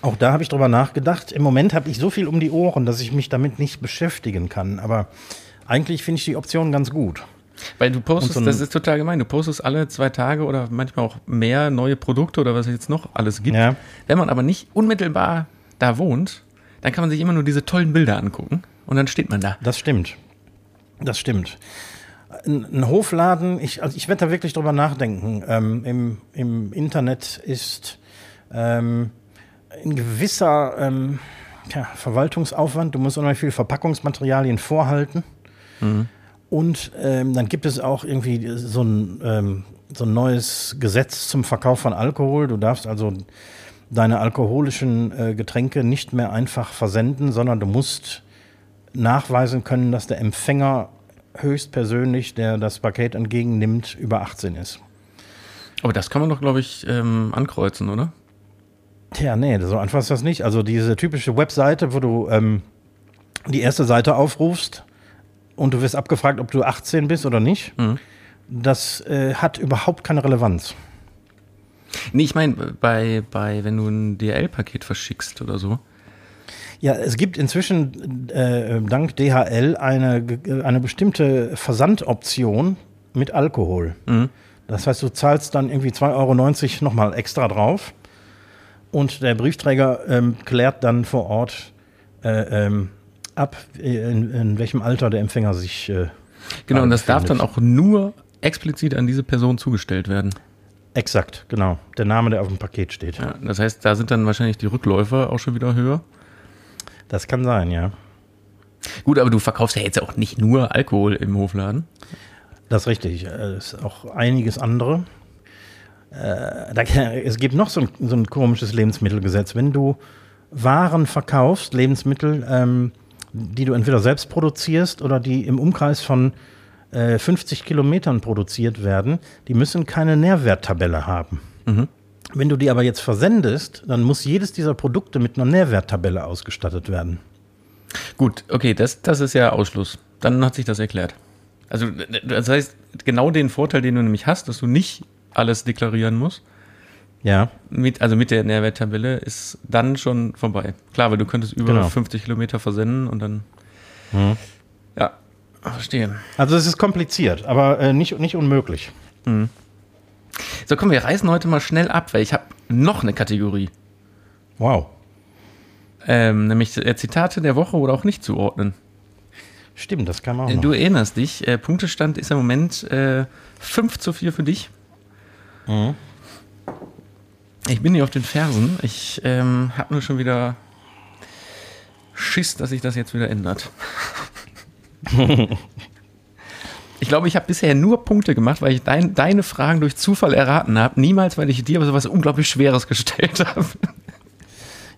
Auch da habe ich drüber nachgedacht. Im Moment habe ich so viel um die Ohren, dass ich mich damit nicht beschäftigen kann. Aber eigentlich finde ich die Option ganz gut. Weil du postest, so das ist total gemein, du postest alle zwei Tage oder manchmal auch mehr neue Produkte oder was es jetzt noch alles gibt. Ja. Wenn man aber nicht unmittelbar da wohnt, dann kann man sich immer nur diese tollen Bilder angucken und dann steht man da. Das stimmt. Das stimmt ein, Hofladen, ich, also ich werde da wirklich drüber nachdenken. Ähm, im, Im Internet ist ähm, ein gewisser ähm, ja, Verwaltungsaufwand. Du musst unheimlich viel Verpackungsmaterialien vorhalten. Mhm. Und ähm, dann gibt es auch irgendwie so ein, ähm, so ein neues Gesetz zum Verkauf von Alkohol. Du darfst also deine alkoholischen äh, Getränke nicht mehr einfach versenden, sondern du musst nachweisen können, dass der Empfänger höchstpersönlich, der das Paket entgegennimmt, über 18 ist. Aber das kann man doch, glaube ich, ähm, ankreuzen, oder? Tja, nee, so einfach ist das nicht. Also diese typische Webseite, wo du ähm, die erste Seite aufrufst und du wirst abgefragt, ob du 18 bist oder nicht, mhm. das äh, hat überhaupt keine Relevanz. Nee, ich meine, bei, bei, wenn du ein DHL-Paket verschickst oder so, ja, es gibt inzwischen äh, dank DHL eine, eine bestimmte Versandoption mit Alkohol. Mhm. Das heißt, du zahlst dann irgendwie 2,90 Euro nochmal extra drauf und der Briefträger ähm, klärt dann vor Ort äh, ähm, ab, in, in, welchem Alter der Empfänger sich. Äh, genau, und das darf dann auch nur explizit an diese Person zugestellt werden. Exakt, genau. Der Name, der auf dem Paket steht. Ja, das heißt, da sind dann wahrscheinlich die Rückläufer auch schon wieder höher. Das kann sein, ja. Gut, aber du verkaufst ja jetzt auch nicht nur Alkohol im Hofladen. Das ist richtig. Es ist auch einiges andere. Äh, es gibt noch so ein, so ein, komisches Lebensmittelgesetz. Wenn du Waren verkaufst, Lebensmittel, ähm, die du entweder selbst produzierst oder die im Umkreis von äh, 50 Kilometern produziert werden, die müssen keine Nährwerttabelle haben. Mhm. Wenn du die aber jetzt versendest, dann muss jedes dieser Produkte mit einer Nährwerttabelle ausgestattet werden. Gut, okay, das, das ist ja Ausschluss. Dann hat sich das erklärt. Also, das heißt, genau den Vorteil, den du nämlich hast, dass du nicht alles deklarieren musst. Ja. Mit, also mit der Nährwerttabelle ist dann schon vorbei. Klar, weil du könntest über genau. 50 Kilometer versenden und dann. Mhm. Ja, verstehe. Also es ist kompliziert, aber äh, nicht, nicht unmöglich. Mhm. So, komm, wir reißen heute mal schnell ab, weil ich habe noch eine Kategorie. Wow. Ähm, nämlich äh, Zitate der Woche oder auch nicht zuordnen. Stimmt, das kann man auch. Äh, noch. Du erinnerst dich, äh, Punktestand ist im Moment äh, 5 zu 4 für dich. Mhm. Ich bin hier auf den Fersen. Ich ähm, habe nur schon wieder Schiss, dass sich das jetzt wieder ändert. Ich glaube, ich habe bisher nur Punkte gemacht, weil ich dein, deine Fragen durch Zufall erraten habe. Niemals, weil ich dir aber so was unglaublich Schweres gestellt habe.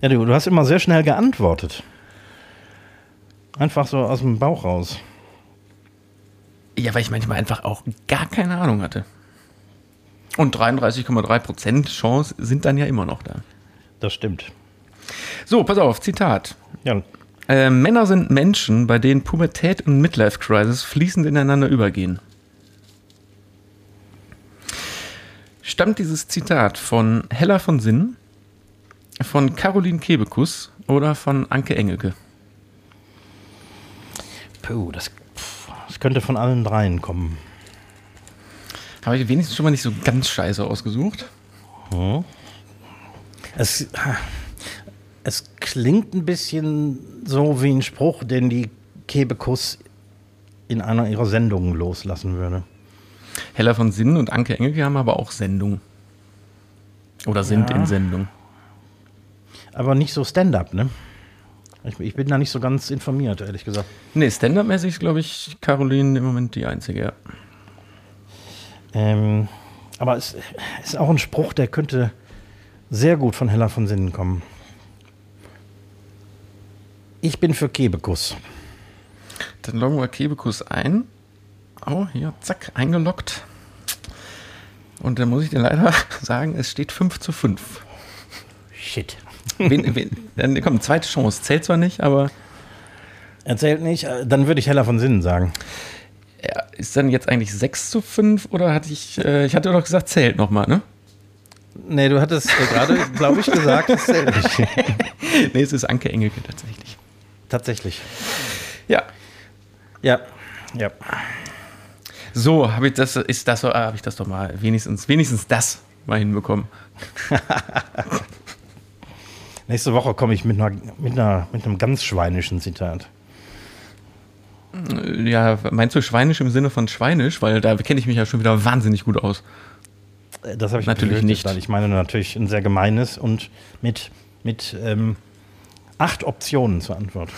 Ja, du, du hast immer sehr schnell geantwortet. Einfach so aus dem Bauch raus. Ja, weil ich manchmal einfach auch gar keine Ahnung hatte. Und 33,3% Chance sind dann ja immer noch da. Das stimmt. So, pass auf, Zitat. Ja. Äh, Männer sind Menschen, bei denen Pubertät und Midlife Crisis fließend ineinander übergehen. Stammt dieses Zitat von Hella von Sinn, von Caroline Kebekus oder von Anke Engelke? Puh, das, das könnte von allen dreien kommen. Habe ich wenigstens schon mal nicht so ganz scheiße ausgesucht. Hm. Es, es klingt ein bisschen so wie ein Spruch, den die Kebekus in einer ihrer Sendungen loslassen würde. Hella von Sinn und Anke Engelke haben aber auch Sendung. Oder sind ja. in Sendung. Aber nicht so Stand-up, ne? Ich, ich, bin da nicht so ganz informiert, ehrlich gesagt. Nee, Stand-up-mäßig ist, glaube ich, Caroline im Moment die einzige, ja. Ähm, aber es ist auch ein Spruch, der könnte sehr gut von Hella von Sinnen kommen. Ich bin für Kebekus. Dann loggen wir Kebekus ein. Oh, hier, zack, eingeloggt. Und dann muss ich dir leider sagen, es steht 5 zu 5. Shit. Wen, wen, dann kommt zweite Chance. Zählt zwar nicht, aber. Erzählt nicht, äh, dann würde ich Hella von Sinnen sagen. Ja, ist dann jetzt eigentlich 6 zu 5 oder hatte ich. Äh, ich hatte doch gesagt, zählt nochmal, ne? Nee, du hattest äh, gerade, glaube ich, gesagt, es zählt nicht. nee, es ist Anke Engelke tatsächlich. Tatsächlich. Ja. Ja. Ja. So, habe ich das, ist das, äh, habe ich das doch mal, wenigstens, wenigstens das mal hinbekommen. Nächste Woche komme ich mit, einer, mit, einer, mit einem ganz schweinischen Zitat. Ja, meinst du schweinisch im Sinne von schweinisch? Weil da kenne ich mich ja schon wieder wahnsinnig gut aus. Äh, das habe ich natürlich nicht. Weil ich meine natürlich ein sehr gemeines und mit, mit ähm, acht Optionen zur Antwort.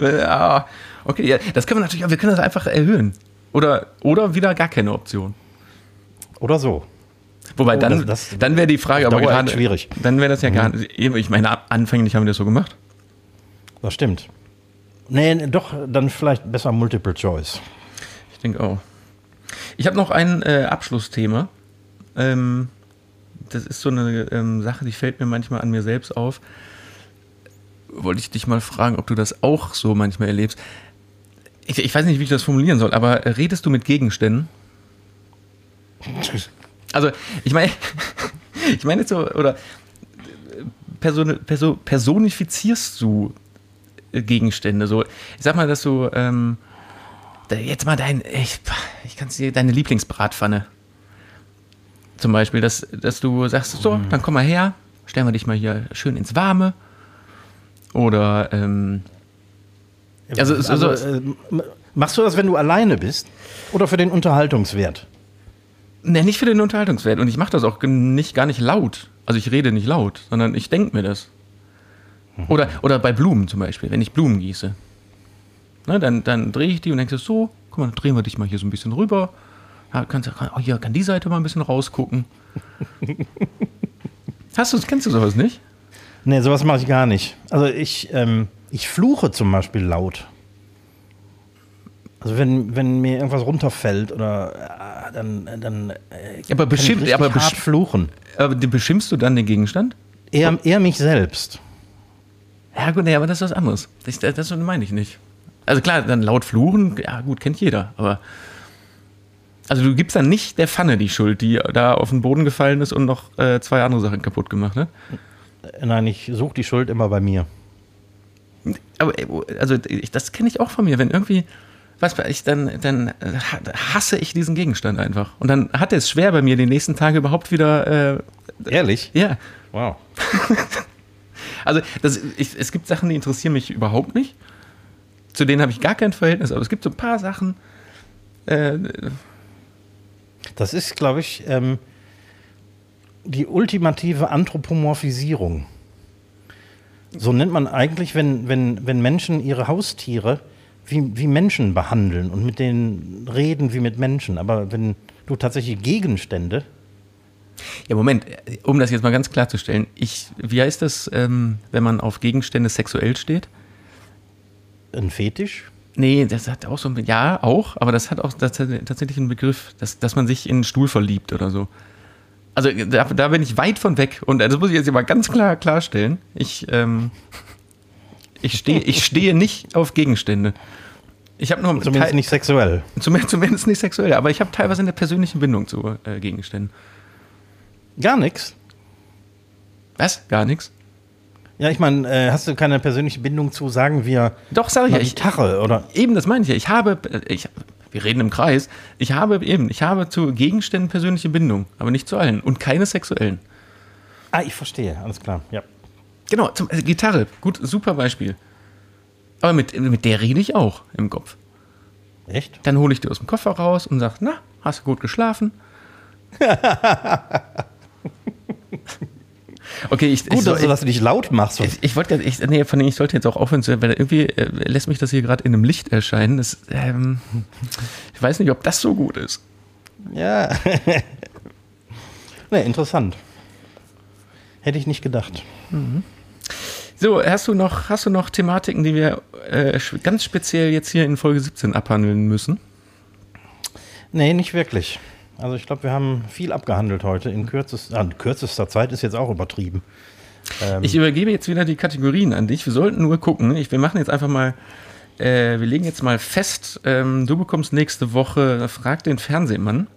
ja, okay, ja, das können wir natürlich, wir können das einfach erhöhen. Oder, oder wieder gar keine Option. Oder so. Wobei, oh, dann, das, das dann wäre die Frage, aber gerade, schwierig. Dann wäre das ja mhm. gar nicht. Ich meine, anfänglich haben wir das so gemacht. Das stimmt. Nee, doch, dann vielleicht besser Multiple Choice. Ich denke auch. Ich habe noch ein äh, Abschlussthema. Ähm, das ist so eine ähm, Sache, die fällt mir manchmal an mir selbst auf. Wollte ich dich mal fragen, ob du das auch so manchmal erlebst. Ich, ich weiß nicht, wie ich das formulieren soll, aber redest du mit Gegenständen? Also, ich meine, ich meine so, oder person, person, personifizierst du Gegenstände? So, ich sag mal, dass du ähm, jetzt mal dein, ich, ich kann es dir, deine Lieblingsbratpfanne zum Beispiel, dass, dass du sagst, so, mhm. dann komm mal her, stellen wir dich mal hier schön ins Warme. Oder, ähm, also, also, also äh, machst du das, wenn du alleine bist? Oder für den Unterhaltungswert? Ne, nicht für den Unterhaltungswert. Und ich mache das auch nicht, gar nicht laut. Also ich rede nicht laut, sondern ich denke mir das. Mhm. Oder, oder bei Blumen zum Beispiel, wenn ich Blumen gieße. Ne, dann dann drehe ich die und denke so, guck mal, drehen wir dich mal hier so ein bisschen rüber. Ja, kannst, oh, hier kann die Seite mal ein bisschen rausgucken. Hast du, kennst du sowas nicht? Nee, sowas mache ich gar nicht. Also ich, ähm, ich fluche zum Beispiel laut. Also wenn, wenn mir irgendwas runterfällt oder äh, dann, dann äh, aber beschimpft, aber besch fluchen. Aber beschimpfst du dann den Gegenstand? Eher, eher mich selbst. Ja gut, nee, aber das ist was anderes. Das, das meine ich nicht. Also klar, dann laut fluchen, ja gut, kennt jeder, aber also du gibst dann nicht der Pfanne die Schuld, die da auf den Boden gefallen ist und noch äh, zwei andere Sachen kaputt gemacht, ne? Nein, ich suche die Schuld immer bei mir. Aber äh, also das kenne ich auch von mir, wenn irgendwie was ich dann dann hasse ich diesen Gegenstand einfach und dann hat er es schwer bei mir die nächsten Tage überhaupt wieder äh, ehrlich ja wow also das, ich, es gibt Sachen die interessieren mich überhaupt nicht zu denen habe ich gar kein Verhältnis aber es gibt so ein paar Sachen äh, das ist, glaube ich, ähm, die ultimative Anthropomorphisierung. So nennt man eigentlich, wenn, wenn, wenn Menschen ihre Haustiere wie, wie Menschen behandeln und mit denen reden wie mit Menschen. Aber wenn du tatsächlich Gegenstände. Ja, Moment, um das jetzt mal ganz klarzustellen, ich, wie heißt das, ähm, wenn man auf Gegenstände sexuell steht? Ein Fetisch? Nee, das hat auch so ein, ja, auch, aber das hat auch tatsächlich einen Begriff, dass, dass man sich in einen Stuhl verliebt oder so. Also da, da, bin ich weit von weg. Und das muss ich jetzt mal ganz klar klarstellen. Ich, ähm, ich, stehe, ich stehe nicht auf Gegenstände. Ich habe nur zumindest Teil, nicht sexuell. Zumindest, zumindest nicht sexuell, aber ich habe teilweise eine persönliche Bindung zu äh, Gegenständen. Gar nichts. Was? Gar nichts? Ja, ich meine, äh, hast du keine persönliche Bindung zu, sagen wir, Doch, sag ich ja. Gitarre oder? Eben, das meine ich ja. Ich habe, äh, ich, wir reden im Kreis, ich habe eben, ich habe zu Gegenständen persönliche Bindung, aber nicht zu allen und keine sexuellen. Ah, ich verstehe, alles klar, ja. Genau, zum, also Gitarre, gut, super Beispiel. Aber mit, mit der rede ich auch im Kopf. Echt? Dann hole ich die aus dem Koffer raus und sage, na, hast du gut geschlafen? Okay, ich, Gut, ich, dass, ich, du dich laut machst. Ich, ich wollte, ich, nee, von ich sollte jetzt auch aufhören, weil irgendwie äh, lässt mich das hier gerade in einem Licht erscheinen. Das, ähm, ich weiß nicht, ob das so gut ist. Ja. ne, interessant. Hätte ich nicht gedacht. Mhm. So, hast du noch, hast du noch Thematiken, die wir äh, ganz speziell jetzt hier in Folge 17 abhandeln müssen? Nee, nicht wirklich. Also ich glaube, wir haben viel abgehandelt heute in kürzester, ah, kürzester Zeit ist jetzt auch übertrieben. Ähm ich übergebe jetzt wieder die Kategorien an dich. Wir sollten nur gucken. Ich, wir machen jetzt einfach mal, äh, wir legen jetzt mal fest, ähm, du bekommst nächste Woche Frag den Fernsehmann.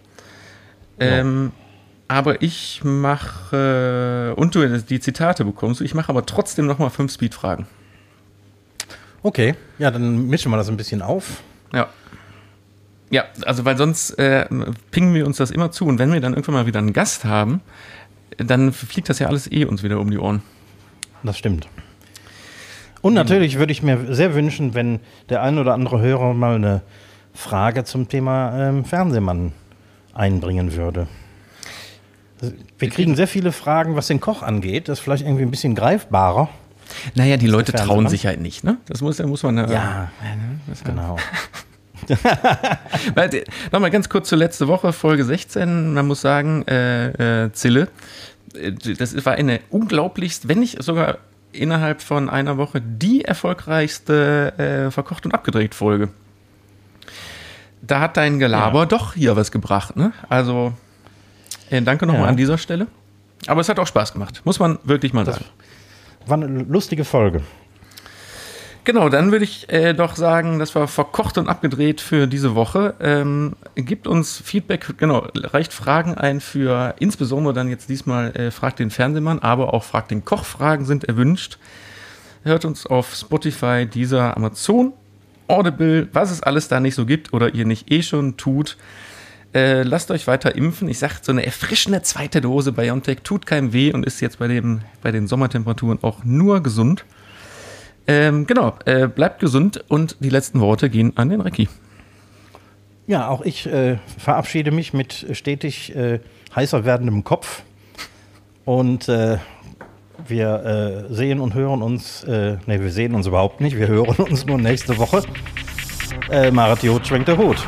Ähm, ja. Aber ich mache, äh, und du die Zitate bekommst, ich mache aber trotzdem nochmal fünf Speed-Fragen. Okay, ja, dann mischen wir das ein bisschen auf. Ja. Ja, also weil sonst äh, pingen wir uns das immer zu und wenn wir dann irgendwann mal wieder einen Gast haben, dann fliegt das ja alles eh uns wieder um die Ohren. Das stimmt. Und natürlich würde ich mir sehr wünschen, wenn der ein oder andere Hörer mal eine Frage zum Thema ähm, Fernsehmann einbringen würde. Wir kriegen sehr viele Fragen, was den Koch angeht. Das ist vielleicht irgendwie ein bisschen greifbarer. Naja, die Leute trauen sich halt nicht, ne? Das muss, muss man. Äh, ja, genau. Nochmal ganz kurz zur letzte Woche, Folge 16. Man muss sagen, äh, äh, Zille, äh, das war eine unglaublichst, wenn nicht sogar innerhalb von einer Woche die erfolgreichste äh, verkocht und abgedreht Folge. Da hat dein Gelaber ja. doch hier was gebracht, ne? Also, äh, danke nochmal ja. an dieser Stelle. Aber es hat auch Spaß gemacht, muss man wirklich mal das sagen. War eine lustige Folge. Genau, dann würde ich äh, doch sagen, das war verkocht und abgedreht für diese Woche. Ähm, gibt uns Feedback, genau, reicht Fragen ein für insbesondere dann jetzt diesmal äh, Fragt den Fernsehmann, aber auch Fragt den Koch. Fragen sind erwünscht. Hört uns auf Spotify, dieser Amazon, Audible, was es alles da nicht so gibt oder ihr nicht eh schon tut. Äh, lasst euch weiter impfen. Ich sage, so eine erfrischende zweite Dose BioNTech tut keinem weh und ist jetzt bei, dem, bei den Sommertemperaturen auch nur gesund. Ähm, genau, äh, bleibt gesund und die letzten Worte gehen an den Recki. Ja, auch ich äh, verabschiede mich mit stetig äh, heißer werdendem Kopf. Und äh, wir äh, sehen und hören uns, äh, ne, wir sehen uns überhaupt nicht, wir hören uns nur nächste Woche. Äh, Marat Jod schwenkt der Hut.